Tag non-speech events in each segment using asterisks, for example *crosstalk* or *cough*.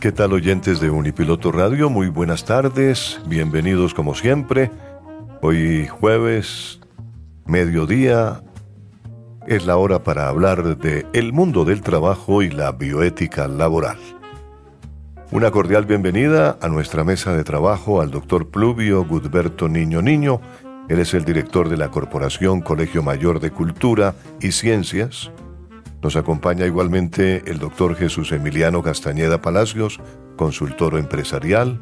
¿Qué tal oyentes de Unipiloto Radio? Muy buenas tardes, bienvenidos como siempre. Hoy jueves, mediodía, es la hora para hablar de el mundo del trabajo y la bioética laboral. Una cordial bienvenida a nuestra mesa de trabajo al doctor Pluvio Gudberto Niño Niño. Él es el director de la Corporación Colegio Mayor de Cultura y Ciencias nos acompaña igualmente el doctor Jesús Emiliano Castañeda Palacios, consultor empresarial.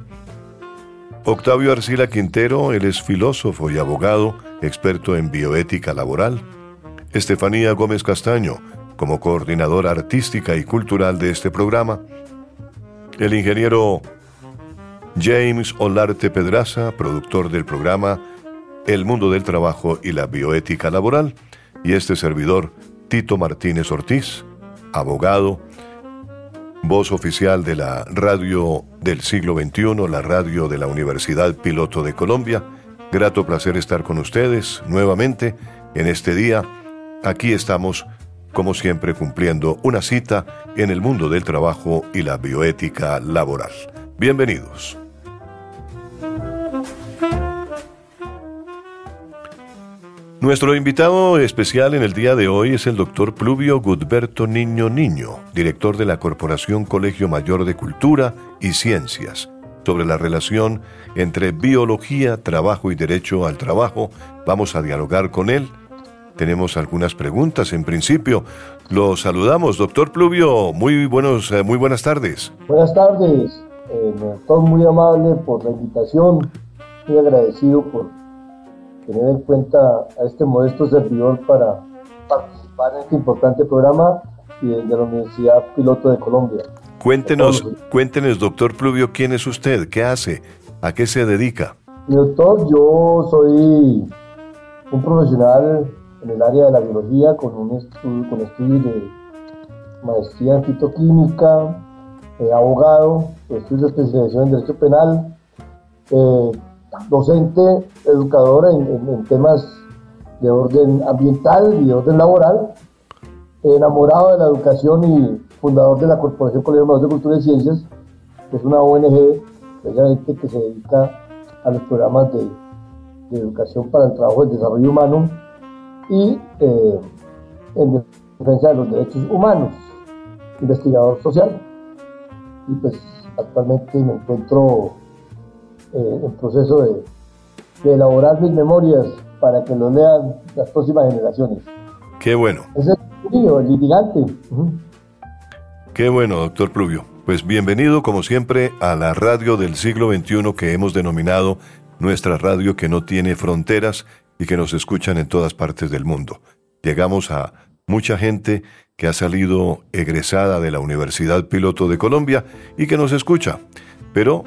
Octavio Arcila Quintero, él es filósofo y abogado, experto en bioética laboral. Estefanía Gómez Castaño, como coordinadora artística y cultural de este programa. El ingeniero James Olarte Pedraza, productor del programa El Mundo del Trabajo y la Bioética Laboral. Y este servidor, Tito Martínez Ortiz, abogado, voz oficial de la radio del siglo XXI, la radio de la Universidad Piloto de Colombia. Grato placer estar con ustedes nuevamente en este día. Aquí estamos, como siempre, cumpliendo una cita en el mundo del trabajo y la bioética laboral. Bienvenidos. Nuestro invitado especial en el día de hoy es el doctor Pluvio Gudberto Niño Niño, director de la Corporación Colegio Mayor de Cultura y Ciencias, sobre la relación entre biología, trabajo y derecho al trabajo. Vamos a dialogar con él. Tenemos algunas preguntas. En principio, lo saludamos, doctor Pluvio. Muy buenos, eh, muy buenas tardes. Buenas tardes. Eh, muy amable por la invitación. Muy agradecido por tener en cuenta a este modesto servidor para participar en este importante programa y de la Universidad Piloto de Colombia. Cuéntenos, cuéntenos, doctor Pluvio, quién es usted, qué hace, a qué se dedica. doctor, yo soy un profesional en el área de la biología con, un estudio, con estudios de maestría en fitoquímica, eh, abogado, estudios de especialización en derecho penal, eh, docente, educador en, temas de orden ambiental y de orden laboral, enamorado de la educación y fundador de la Corporación Colegio de Cultura y Ciencias, que es una ONG precisamente que se dedica a los programas de, educación para el trabajo y el desarrollo humano y eh, en defensa de los derechos humanos, investigador social. Y pues actualmente me encuentro eh, en proceso de, elaborar mis memorias para que lo lean las próximas generaciones. Qué bueno. Ese es el el litigante. Qué bueno, doctor Pluvio. Pues bienvenido, como siempre, a la radio del siglo XXI que hemos denominado nuestra radio que no tiene fronteras y que nos escuchan en todas partes del mundo. Llegamos a mucha gente que ha salido egresada de la Universidad Piloto de Colombia y que nos escucha. Pero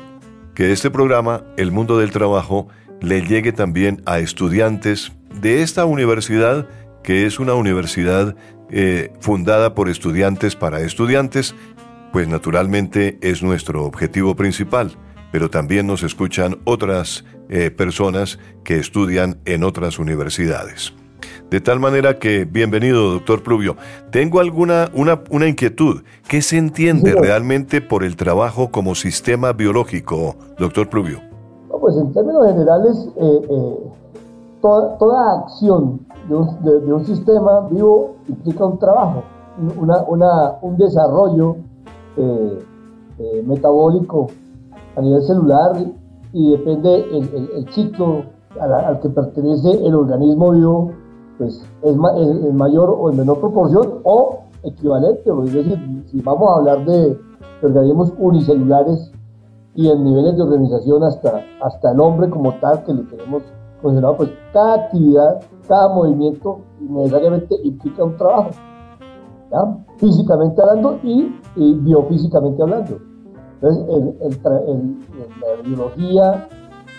que este programa, El Mundo del Trabajo, le llegue también a estudiantes de esta universidad, que es una universidad eh, fundada por estudiantes para estudiantes, pues naturalmente es nuestro objetivo principal, pero también nos escuchan otras eh, personas que estudian en otras universidades. De tal manera que, bienvenido, doctor Pluvio. Tengo alguna una, una inquietud. ¿Qué se entiende realmente por el trabajo como sistema biológico, doctor Pluvio? pues en términos generales, eh, eh, toda, acción de un, sistema vivo implica un trabajo, un desarrollo eh, metabólico a nivel celular y depende el, ciclo al, que pertenece el organismo vivo, pues es, en mayor o en menor proporción o equivalente. Es decir, si vamos a hablar de organismos unicelulares, y en niveles de organización hasta, hasta el hombre como tal que lo tenemos considerado, pues cada actividad, cada movimiento necesariamente implica un trabajo, físicamente hablando y, biofísicamente hablando. Entonces, la biología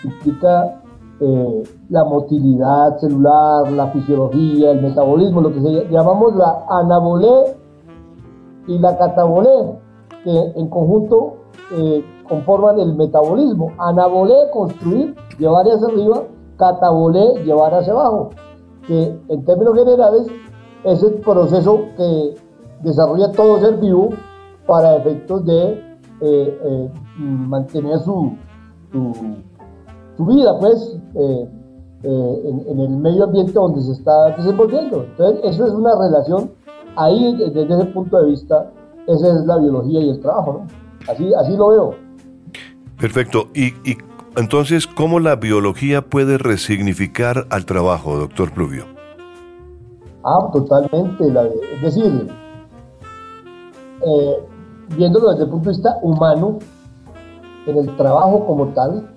implica eh, la motilidad celular, la fisiología, el metabolismo, lo que se llamamos la anabolé y la catabolé, que en conjunto eh, conforman el metabolismo. Anabolé, construir, llevar hacia arriba, catabolé, llevar hacia abajo. Que en términos generales es el proceso que desarrolla todo ser vivo para efectos de eh, mantener su, vida, pues, eh, en, el medio ambiente donde se está desenvolviendo. Entonces, eso es una relación, ahí desde ese punto de vista, esa es la biología y el trabajo, Así, así lo veo. Perfecto. Y, entonces, ¿cómo la biología puede resignificar al trabajo, doctor Pluvio? Ah, totalmente. es decir, eh, viéndolo desde el punto de vista humano, en el trabajo como tal,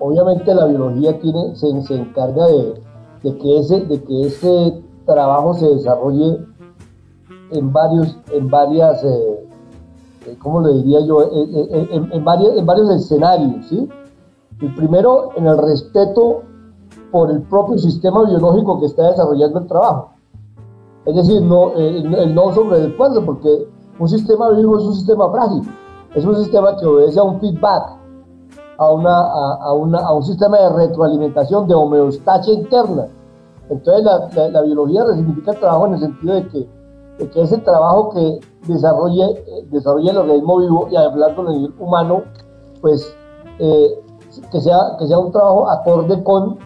obviamente la biología se, encarga de, que ese, trabajo se desarrolle en varios, en varias eh, eh, ¿cómo le diría yo? Eh, en, varios, en varios escenarios, ¿sí? El primero, en el respeto por el propio sistema biológico que está desarrollando el trabajo. Es decir, no, el, no sobre el porque un sistema vivo es un sistema frágil, es un sistema que obedece a un feedback, a, una, a, una, a un sistema de retroalimentación, de homeostasia interna. Entonces la, la, biología resignifica el trabajo en el sentido de que, de que ese trabajo que desarrolle, desarrolle el organismo vivo y hablando a nivel humano, pues eh, que, sea, que sea un trabajo acorde con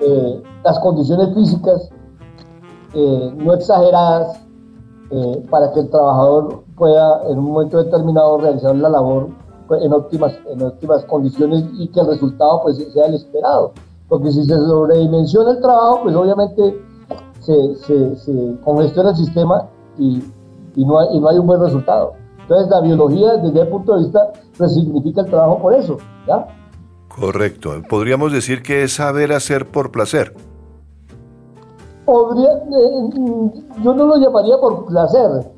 eh, las condiciones físicas eh, no exageradas para que el trabajador pueda en un momento determinado realizar la labor en, óptimas, en óptimas condiciones y que el resultado pues, sea el esperado. Porque si se sobredimensiona el trabajo, pues obviamente se, se, se congestiona el sistema y y no hay, y no hay un buen resultado. Entonces la biología desde el punto de vista resignifica el trabajo por eso, ¿ya? Correcto. Podríamos decir que es saber hacer por placer. Podría, eh, yo no lo llamaría por placer.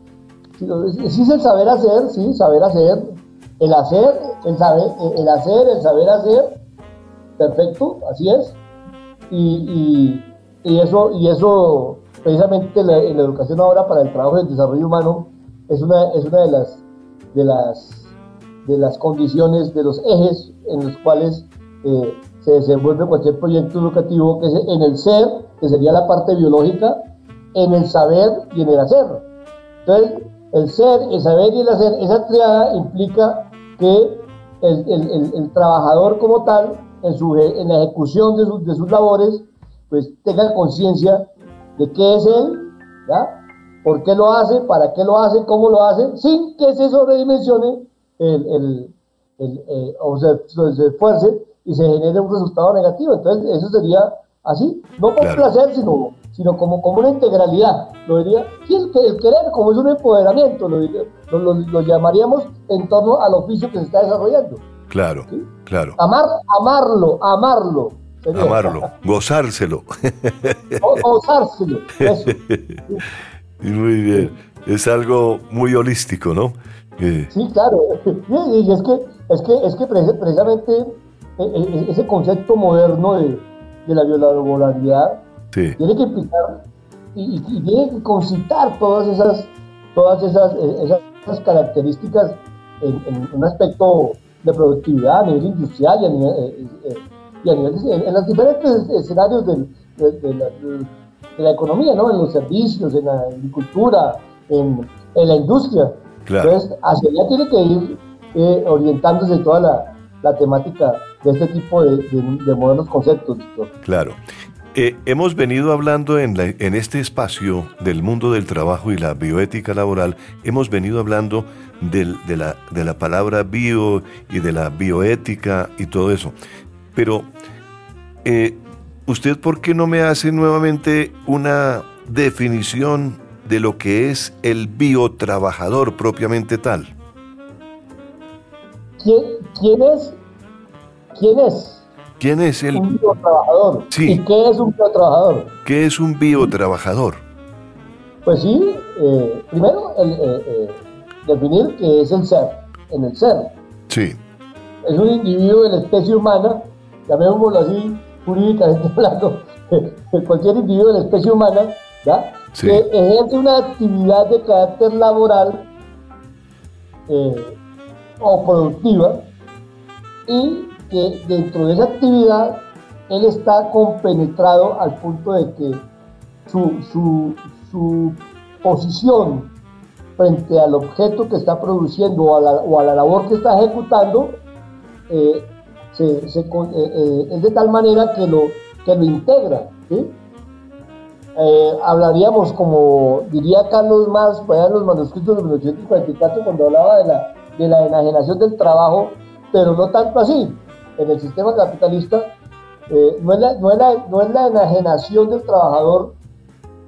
Sí es el saber hacer, sí, saber hacer. El hacer, el saber, el hacer, el saber hacer. Perfecto, así es. Y, y, y eso, y eso precisamente la, la educación ahora para el trabajo y el desarrollo humano es una, es una de, las, de, las, de las condiciones, de los ejes en los cuales eh, se desenvuelve cualquier proyecto educativo, que es en el ser, que sería la parte biológica, en el saber y en el hacer. Entonces, el ser, el saber y el hacer, esa triada implica que el, el, el, trabajador como tal, en, su, en la ejecución de, sus, de sus labores, pues tenga conciencia de qué es él, ¿ya? ¿Por qué lo hace? ¿Para qué lo hace? ¿Cómo lo hace? Sin que se sobredimensione el, el, el, eh, o se, esfuerce y se genere un resultado negativo. Entonces, eso sería así, no por placer, sino, sino como, como una integralidad. Lo diría, sí, el, el querer, como es un empoderamiento, lo, lo, lo, llamaríamos en torno al oficio que se está desarrollando. Claro, claro. Amar, amarlo, amarlo, Amarlo, *laughs* gozárselo. gozárselo, eso. *laughs* Muy bien. Es algo muy holístico, ¿no? Sí, claro. Y es que, es que, es que precisamente e, e, ese concepto moderno de, de la tiene que implicar y, tiene que concitar todas esas, todas esas, esas características en, un aspecto de productividad a nivel industrial y a nivel, eh, eh, y a nivel en los diferentes escenarios de, la, economía, ¿no? en los servicios, en la agricultura, en, la industria. Entonces, hacia allá tiene que ir eh, orientándose toda la, la, temática de este tipo de, de modernos conceptos. Claro. Eh, hemos venido hablando en, este espacio del mundo del trabajo y la bioética laboral, hemos venido hablando de, la, palabra bio y de la bioética y todo eso. Pero, eh, ¿usted por qué no me hace nuevamente una definición de lo que es el biotrabajador propiamente tal? ¿Quién, quién es? ¿Quién es? ¿Quién es el un biotrabajador? Sí. ¿Y qué es un biotrabajador? ¿Qué es un biotrabajador? Pues sí, eh, primero el, eh, eh, definir qué es el ser, en el ser. Sí. Es un individuo de la especie humana, llamémoslo así jurídicamente *laughs* hablando, cualquier individuo de la especie humana, ¿ya? que ejerce una actividad de carácter laboral o productiva y que dentro de esa actividad él está compenetrado al punto de que su, posición frente al objeto que está produciendo o a la, labor que está ejecutando eh, eh, eh, es de tal manera que lo, que lo integra. hablaríamos, como diría Carlos Marx, en los manuscritos de 1944, cuando hablaba de la, de la enajenación del trabajo, pero no tanto así en el sistema capitalista eh, no, es la, no, no, es la, enajenación del trabajador,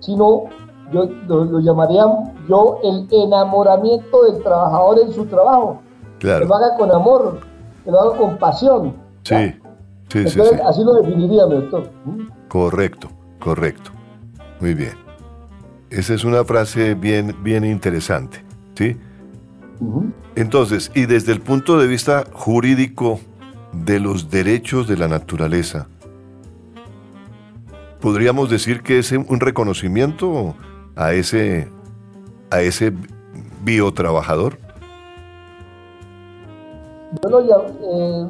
sino yo lo, llamaría yo el enamoramiento del trabajador en su trabajo. Que lo haga con amor, que lo haga con pasión. Sí, sí, sí, Así lo definiría, doctor. Correcto, correcto. Muy bien. Esa es una frase bien, bien interesante, ¿sí? Entonces, y desde el punto de vista jurídico, de los derechos de la naturaleza. ¿Podríamos decir que es un reconocimiento a ese, a ese biotrabajador? Yo eh,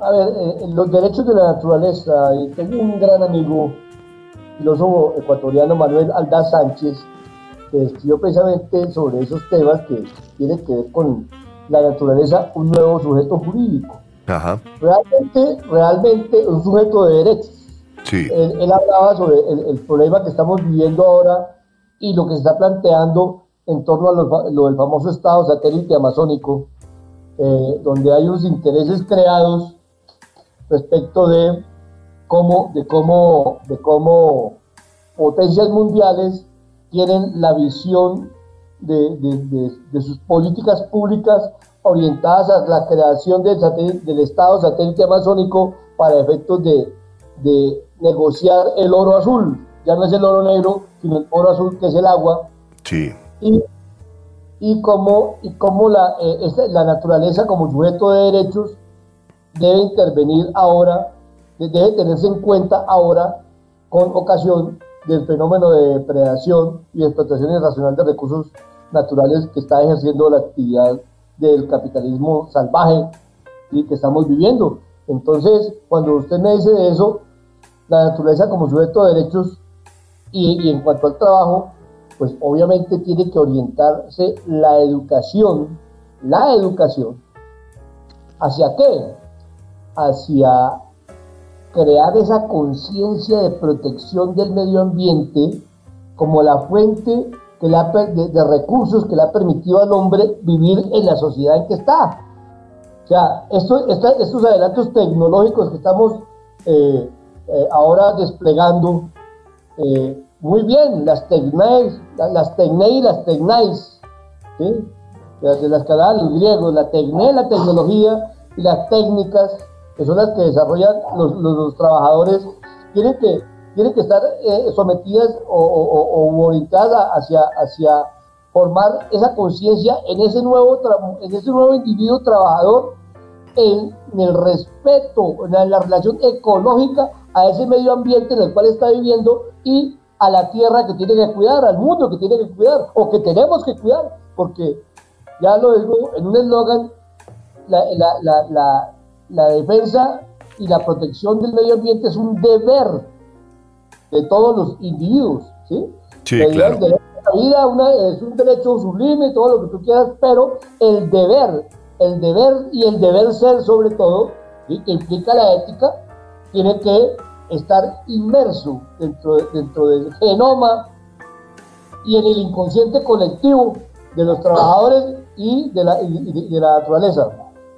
a ver, eh, los derechos de la naturaleza, y tengo un gran amigo, filósofo ecuatoriano Manuel Aldaz Sánchez, que escribió precisamente sobre esos temas que tienen que ver con la naturaleza, un nuevo sujeto jurídico. Realmente, realmente un sujeto de derechos. Él, hablaba sobre el, problema que estamos viviendo ahora y lo que se está planteando en torno a lo, del famoso estado satélite amazónico, eh, donde hay unos intereses creados respecto de cómo, de cómo, de cómo potencias mundiales tienen la visión de, de sus políticas públicas orientadas a la creación del, del Estado satélite amazónico para efectos de, negociar el oro azul. Ya no es el oro negro, sino el oro azul, que es el agua. Sí. Y, y cómo, y cómo la, eh, la naturaleza como sujeto de derechos debe intervenir ahora, debe tenerse en cuenta ahora con ocasión del fenómeno de depredación y explotación irracional de recursos naturales que está ejerciendo la actividad del capitalismo salvaje y que estamos viviendo. Entonces, cuando usted me dice eso, la naturaleza como sujeto de derechos y, en cuanto al trabajo, pues obviamente tiene que orientarse la educación, la educación, ¿hacia qué? Hacia crear esa conciencia de protección del medio ambiente como la fuente de, recursos que le ha permitido al hombre vivir en la sociedad en que está. O sea, estos adelantos tecnológicos que estamos eh, eh, ahora desplegando, eh, muy bien, las tecnais, las tecnei y las tecnais, ¿sí? de las que los griegos, la tecné, la tecnología y las técnicas, que son las que desarrollan los, los trabajadores, tienen que tienen que estar eh, sometidas o, orientadas hacia, formar esa conciencia en ese nuevo en ese nuevo individuo trabajador en, el respeto, en la relación ecológica a ese medio ambiente en el cual está viviendo y a la tierra que tiene que cuidar, al mundo que tiene que cuidar o que tenemos que cuidar, porque ya lo digo en un eslogan, la, defensa y la protección del medio ambiente es un deber de todos los individuos, ¿sí? Sí, claro. la vida es un derecho sublime, todo lo que tú quieras, pero el deber, el deber y el deber ser sobre todo, que implica la ética, tiene que estar inmerso dentro, dentro del genoma y en el inconsciente colectivo de los trabajadores y de la, de, la naturaleza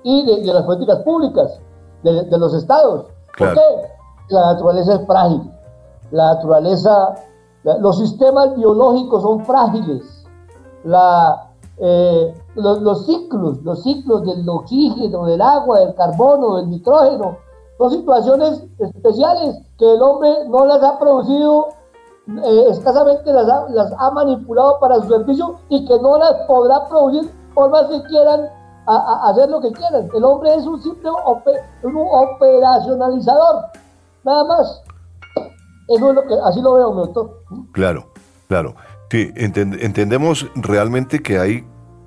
y de, las políticas públicas de, los estados. ¿Por qué? La naturaleza es frágil. La naturaleza, los sistemas biológicos son frágiles. La, eh, los, los, ciclos, los ciclos del oxígeno, del agua, del carbono, del nitrógeno, son situaciones especiales que el hombre no las ha producido, eh, escasamente las ha, las ha, manipulado para su servicio y que no las podrá producir por más que quieran hacer lo que quieran. El hombre es un simple un operacionalizador, nada más. Eso es lo que, así lo veo, doctor. Claro, claro. Sí, entendemos realmente que hay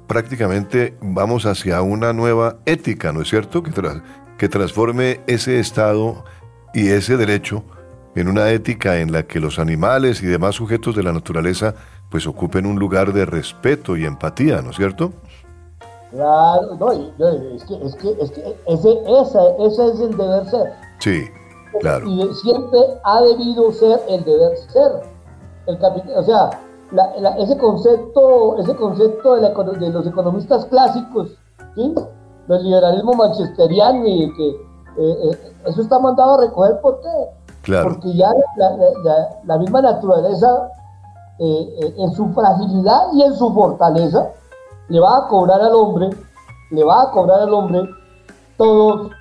prácticamente vamos hacia una nueva ética, ¿no es cierto? Que, que transforme ese Estado y ese derecho en una ética en la que los animales y demás sujetos de la naturaleza pues ocupen un lugar de respeto y empatía, ¿no es cierto? Claro, no, es que, es que, es que ese, ese es el deber ser. Sí, claro. Y siempre ha debido ser el deber ser. El o sea, ese concepto, ese concepto de, de los economistas clásicos, ¿sí? del liberalismo manchesteriano y que eh, eh, eso está mandado a recoger, ¿por qué? Porque ya la, misma naturaleza, eh, en su fragilidad y en su fortaleza, le va a cobrar al hombre, le va a cobrar al hombre todos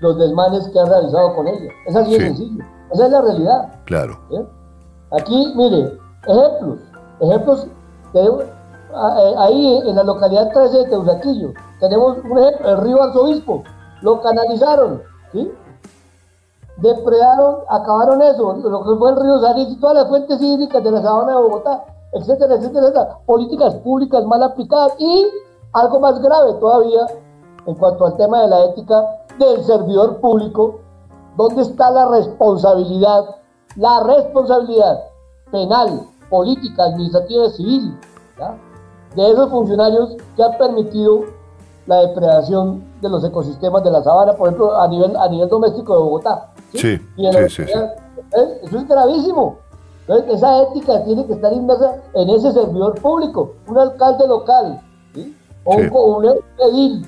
los desmanes que ha realizado con ella. Es así de sencillo. Esa es la realidad. Claro. Aquí, mire, ejemplos. Ejemplos ahí en la localidad 13 de Teusaquillo tenemos un ejemplo, el río Arzobispo, lo canalizaron, ¿sí? Depredaron, acabaron eso, lo que fue el río Sarís y todas las fuentes hídricas de la sabana de Bogotá, etcétera, etcétera, etcétera. Políticas públicas mal aplicadas y algo más grave todavía en cuanto al tema de la ética del servidor público, ¿dónde está la responsabilidad? La responsabilidad penal, política, administrativa y civil de esos funcionarios que han permitido la depredación de los ecosistemas de la sabana, por ejemplo, a nivel, a nivel doméstico de Bogotá. Sí, sí, sí, Eso es gravísimo. Entonces, esa ética tiene que estar inmersa en ese servidor público, un alcalde local, o, un, edil,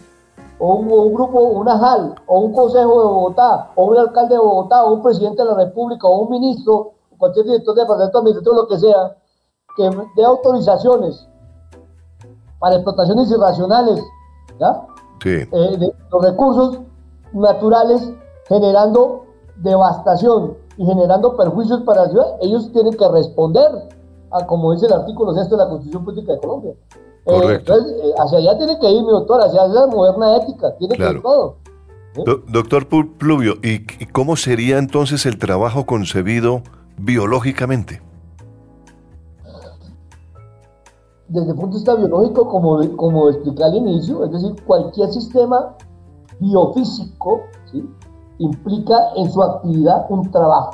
o un, grupo, una JAL, o un consejo de Bogotá, o un alcalde de Bogotá, o un presidente de la República, o un ministro, o cualquier director de departamento administrativo, lo que sea, que dé autorizaciones para explotaciones irracionales eh, de los recursos naturales generando devastación y generando perjuicios para la ciudad, ellos tienen que responder a, como dice el artículo 6 de la Constitución Política de Colombia. Eh, entonces, eh, hacia allá tiene que ir, mi doctor, hacia la moderna ética, tiene que ir todo. doctor Pluvio, ¿y cómo sería entonces el trabajo concebido biológicamente? desde el punto de vista biológico, como, como expliqué al inicio, es decir, cualquier sistema biofísico implica en su actividad un trabajo.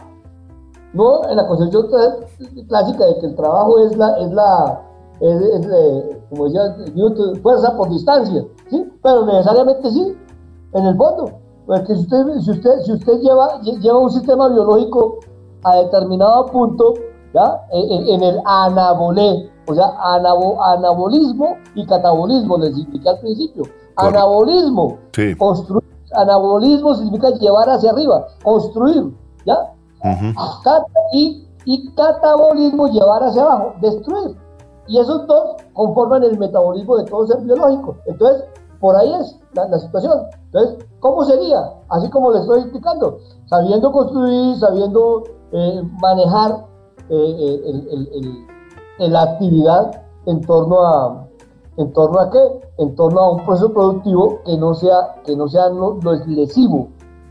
No en la concepción clásica de que el trabajo es la, es la, es, como decía Newton, fuerza por distancia, ¿sí? pero necesariamente sí, en el fondo. Porque si usted, si usted, si usted lleva, lleva un sistema biológico a determinado punto, ¿ya? En, en el anabolé, o sea, anabolismo y catabolismo, les expliqué al principio. Anabolismo, construir. Anabolismo significa llevar hacia arriba, construir, ¿ya? y, y catabolismo, llevar hacia abajo, destruir. Y esos dos conforman el metabolismo de todo ser biológico. Entonces, por ahí es la, situación. Entonces, ¿cómo sería? Así como les estoy explicando, sabiendo construir, sabiendo eh, manejar eh, eh, la actividad en torno a en torno a qué en torno a un proceso productivo que no sea que no sea no, lesivo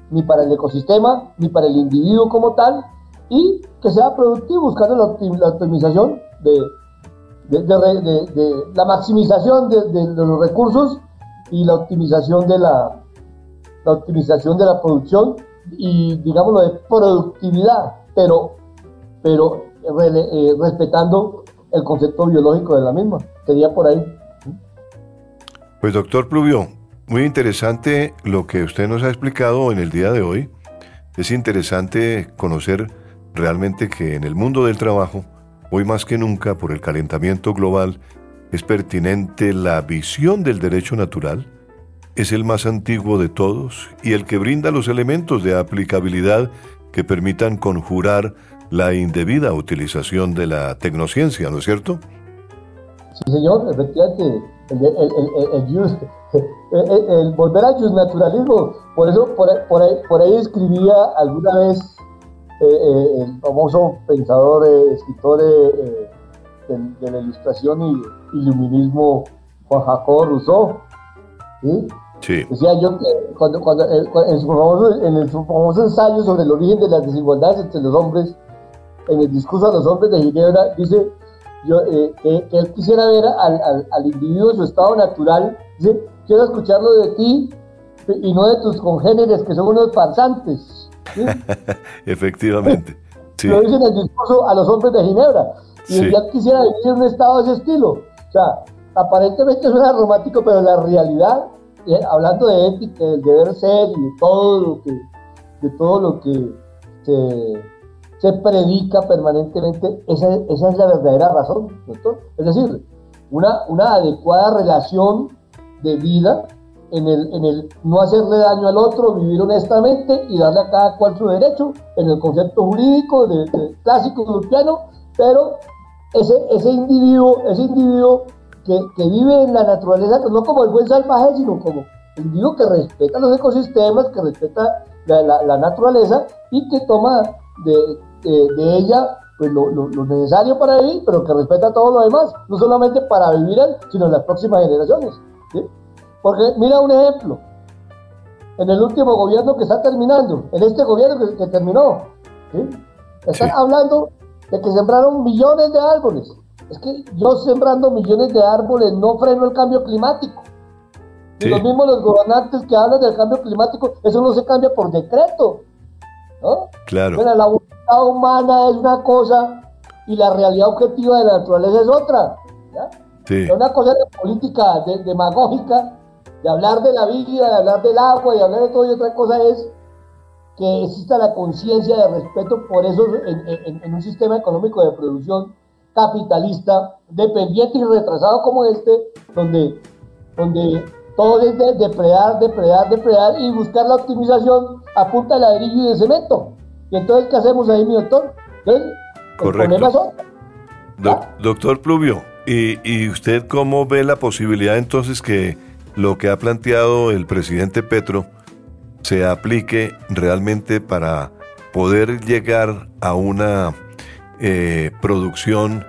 ni para el ecosistema ni para el individuo como tal y que sea productivo buscando la, optimización de, de, la maximización de, los recursos y la optimización de la, la optimización de la producción y digámoslo de productividad, pero, pero eh, respetando el concepto biológico de la misma. Sería por ahí. Pues doctor Pluvio, muy interesante lo que usted nos ha explicado en el día de hoy. Es interesante conocer realmente que en el mundo del trabajo, hoy más que nunca por el calentamiento global, es pertinente la visión del derecho natural, es el más antiguo de todos y el que brinda los elementos de aplicabilidad que permitan conjurar la indebida utilización de la tecnociencia, ¿no es cierto? Sí, señor, efectivamente, el, el, volver al naturalismo, por eso por, ahí, escribía alguna vez el famoso pensador, eh, escritor de, la ilustración y iluminismo Juan Jacobo Rousseau, ¿sí? Decía yo que cuando, cuando, en, su famoso, en su famoso ensayo sobre el origen de las desigualdades entre los hombres, en el discurso a los hombres de Ginebra, dice yo, eh, que, él quisiera ver al, al, individuo en su estado natural, dice, quiero escucharlo de ti y no de tus congéneres que son unos farsantes. *laughs* Efectivamente. *laughs* Lo dice en el discurso a los hombres de Ginebra. Y él ya quisiera vivir en un estado de ese estilo. O sea, aparentemente suena romántico, pero la realidad, eh, hablando de ética, del deber ser y de todo lo que, de todo lo que se se predica permanentemente, esa, esa es la verdadera razón, doctor. Es decir, una, una adecuada relación de vida en el, en el no hacerle daño al otro, vivir honestamente y darle a cada cual su derecho, en el concepto jurídico de, de clásico cristiano, pero ese, ese individuo, ese individuo que, que, vive en la naturaleza, no como el buen salvaje, sino como el individuo que respeta los ecosistemas, que respeta la, la, la naturaleza y que toma de, de ella pues lo, necesario para vivir, pero que respeta todo lo demás, no solamente para vivir él, sino las próximas generaciones. Porque mira un ejemplo, en el último gobierno que está terminando, en este gobierno que, terminó, están hablando de que sembraron millones de árboles. Es que yo sembrando millones de árboles no freno el cambio climático. Y los mismos los gobernantes que hablan del cambio climático, eso no se cambia por decreto. ¿no? Claro humana es una cosa y la realidad objetiva de la naturaleza es otra. Una cosa de política demagógica, de hablar de la vida, de hablar del agua, de hablar de todo, y otra cosa es que exista la conciencia de respeto por eso en, un sistema económico de producción capitalista, dependiente y retrasado como este, donde, donde todo es de depredar, depredar, depredar y buscar la optimización a punta de ladrillo y de cemento. Y entonces, ¿qué hacemos ahí, mi doctor? Correcto. doctor Pluvio, ¿y, ¿y usted cómo ve la posibilidad entonces que lo que ha planteado el presidente Petro se aplique realmente para poder llegar a una eh, producción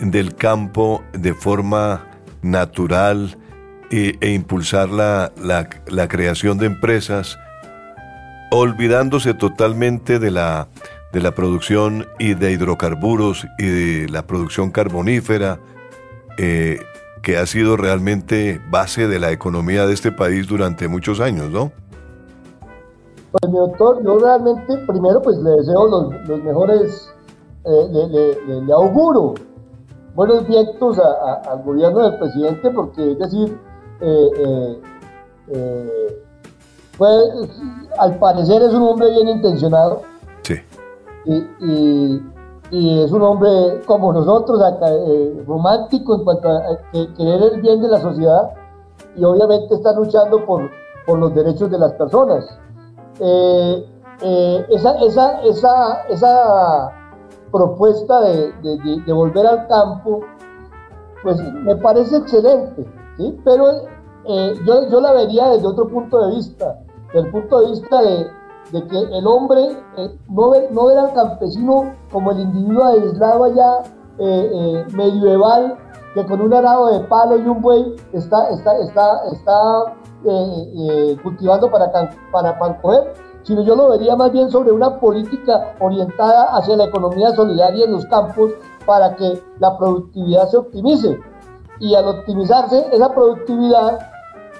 del campo de forma natural e, e impulsar la, la, la, creación de empresas olvidándose totalmente de la, de la producción y de hidrocarburos y de la producción carbonífera, eh, que ha sido realmente base de la economía de este país durante muchos años, ¿no? Pues mi doctor, yo realmente primero pues le deseo los, los mejores, eh, le, auguro buenos vientos al gobierno del presidente porque es decir, eh, pues, al parecer es un hombre bien intencionado. Sí. Y, es un hombre como nosotros, eh, romántico en cuanto a, querer el bien de la sociedad y obviamente está luchando por, por los derechos de las personas. Eh, eh, esa, esa, esa, esa propuesta de, de, volver al campo, pues me parece excelente, ¿sí? pero yo, yo la vería desde otro punto de vista del punto de vista de, que el hombre eh, no, ve, no ver al campesino como el individuo aislado allá eh, eh, medieval que con un arado de palo y un buey está, está, está, está cultivando para, para, para coger, sino yo lo vería más bien sobre una política orientada hacia la economía solidaria en los campos para que la productividad se optimice. Y al optimizarse esa productividad,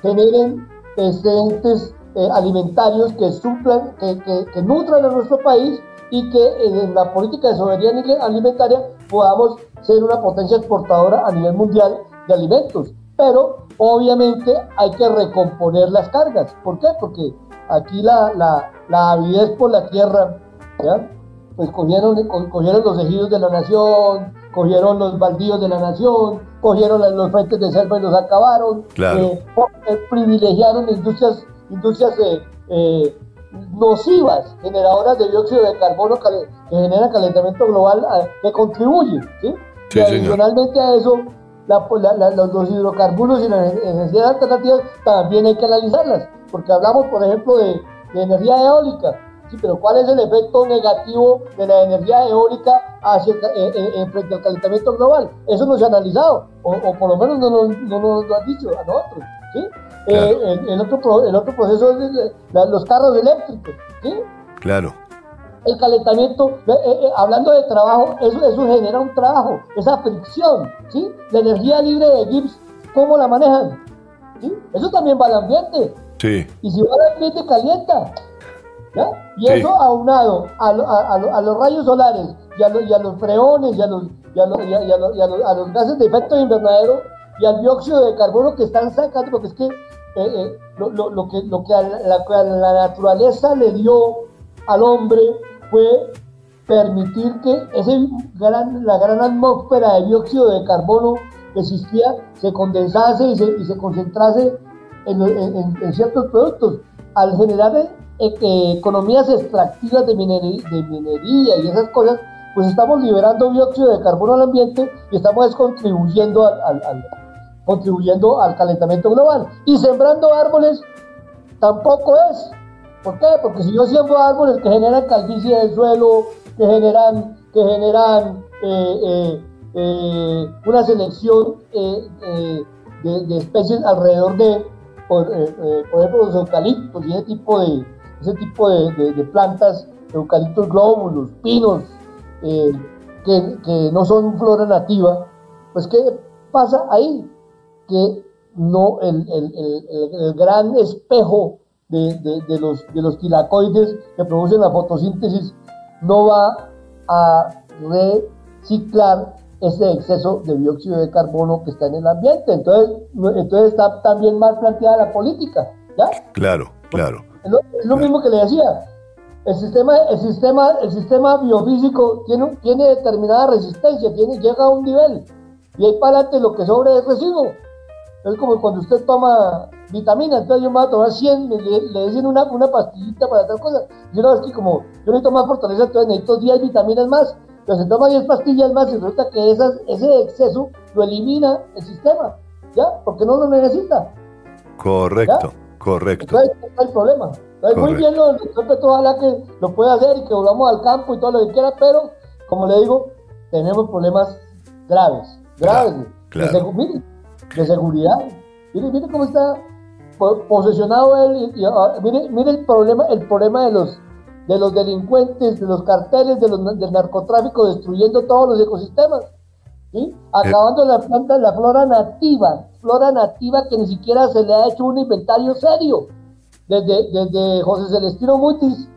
generen excedentes eh, alimentarios que suplan, que, que, nutran a nuestro país y que en la política de soberanía alimentaria podamos ser una potencia exportadora a nivel mundial de alimentos. Pero obviamente hay que recomponer las cargas. ¿Por qué? Porque aquí la, la, la avidez por la tierra, ¿ya? pues cogieron, cogieron los ejidos de la nación, cogieron los baldíos de la nación, cogieron los frentes de selva y los acabaron, eh, eh, privilegiaron industrias, industrias eh, nocivas, generadoras de dióxido de carbono que, generan calentamiento global, que contribuyen. ¿sí? y adicionalmente a eso, los, hidrocarburos y las energías alternativas también hay que analizarlas, porque hablamos, por ejemplo, de, de energía eólica Sí, pero ¿cuál es el efecto negativo de la energía eólica hacia, eh, eh, eh, frente al calentamiento global? Eso no se ha analizado, o, por lo menos no, nos lo han dicho a nosotros. ¿sí? El, otro, el otro proceso es los carros eléctricos. ¿sí? Claro. El calentamiento, hablando de trabajo, eso, eso genera un trabajo, esa fricción. ¿sí? La energía libre de Gibbs, ¿cómo la manejan? ¿sí? Eso también va al ambiente. Sí. Y si va al ambiente, calienta. Y eso aunado a, los rayos solares y a, los freones y a los, los, gases de efecto invernadero y al dióxido de carbono que están sacando, porque es que eh, eh, lo, que, lo que a la, naturaleza le dio al hombre fue permitir que ese gran, la gran atmósfera de dióxido de carbono que existía se condensase y se, concentrase en, en, ciertos productos. Al generar eh, economías extractivas de minería, de minería y esas cosas, pues estamos liberando dióxido de carbono al ambiente y estamos contribuyendo al, contribuyendo al calentamiento global. Y sembrando árboles tampoco es. ¿Por qué? Porque si yo siembro árboles que generan calvicie del suelo, que generan, que generan eh, eh, una selección de, especies alrededor de, por, por ejemplo, los eucaliptos y ese tipo de, ese tipo de, plantas, eucaliptos globulus, pinos, eh, que, no son flora nativa, pues ¿qué pasa ahí? Que no, el, gran espejo de, los, de los tilacoides que producen la fotosíntesis no va a reciclar ese exceso de dióxido de carbono que está en el ambiente. Entonces, entonces está también mal planteada la política. ¿ya? Claro, claro. Es lo, mismo que le decía. El sistema, el sistema, el sistema biofísico tiene, tiene determinada resistencia, tiene, llega a un nivel. Y ahí para adelante lo que sobra es residuo. Es como cuando usted toma vitaminas, entonces yo me voy a tomar 100, le, dicen una, una pastillita para tal cosa. Yo no, es que como yo necesito más fortaleza, entonces necesito 10 vitaminas más. Pero se toma 10 pastillas más y resulta que esas, ese exceso lo elimina el sistema, ¿ya? Porque no lo necesita. Correcto. Correcto. Entonces, no hay problema. Entonces, muy bien lo del doctor ojalá que lo pueda hacer y que volvamos al campo y todo lo que quiera, pero, como le digo, tenemos problemas graves, graves. De, de, seguridad. Mire, mire cómo está posesionado él. Ah, mire, mire el problema, el problema de los de los delincuentes, de los carteles, de los, del narcotráfico, destruyendo todos los ecosistemas, ¿sí? acabando la planta, la flora nativa, flora nativa que ni siquiera se le ha hecho un inventario serio. Desde, desde José Celestino Mutis,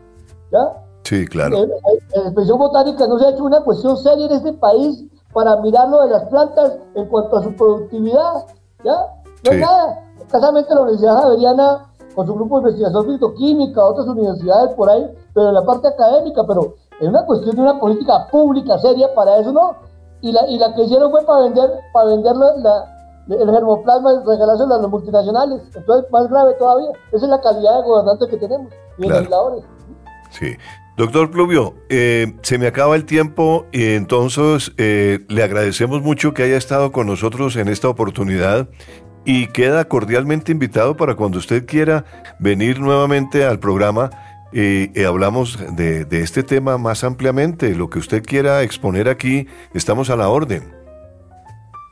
¿ya? Sí, claro. En, la expresión botánica no se ha hecho una cuestión seria en este país para mirar lo de las plantas en cuanto a su productividad, ¿ya? No hay nada. Escasamente la Universidad Javeriana, con su grupo de investigación fitoquímica, otras universidades por ahí, pero en la parte académica, pero es una cuestión de una política pública seria para eso, ¿no? Y la, y la que hicieron fue para vender, para vender la el germoplasma regalárselo a los multinacionales. Entonces, más grave todavía. Esa es la calidad de gobernantes que tenemos y legisladores. Sí. Doctor Pluvio, eh, se me acaba el tiempo y entonces eh, le agradecemos mucho que haya estado con nosotros en esta oportunidad y queda cordialmente invitado para cuando usted quiera venir nuevamente al programa y, hablamos de, este tema más ampliamente. Lo que usted quiera exponer aquí, estamos a la orden.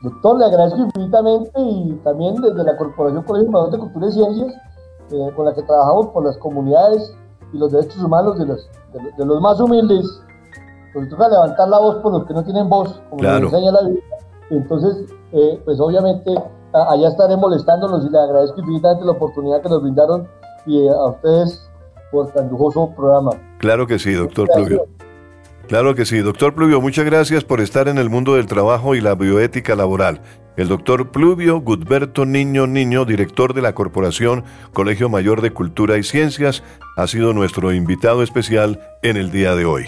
Doctor, le agradezco infinitamente y también desde la Corporación Colegio de Cultura y Ciencias, eh, con la que trabajamos por las comunidades y los derechos humanos de los, de, los más humildes, pues toca levantar la voz por los que no tienen voz, como nos enseña la vida. Entonces, eh, pues obviamente allá estaré molestándonos y le agradezco infinitamente la oportunidad que nos brindaron y a ustedes por tan lujoso programa. Claro que sí, doctor Pluvio. Claro que sí, doctor Pluvio, muchas gracias por estar en el mundo del trabajo y la bioética laboral. El doctor Pluvio Gudberto Niño Niño, director de la Corporación Colegio Mayor de Cultura y Ciencias, ha sido nuestro invitado especial en el día de hoy.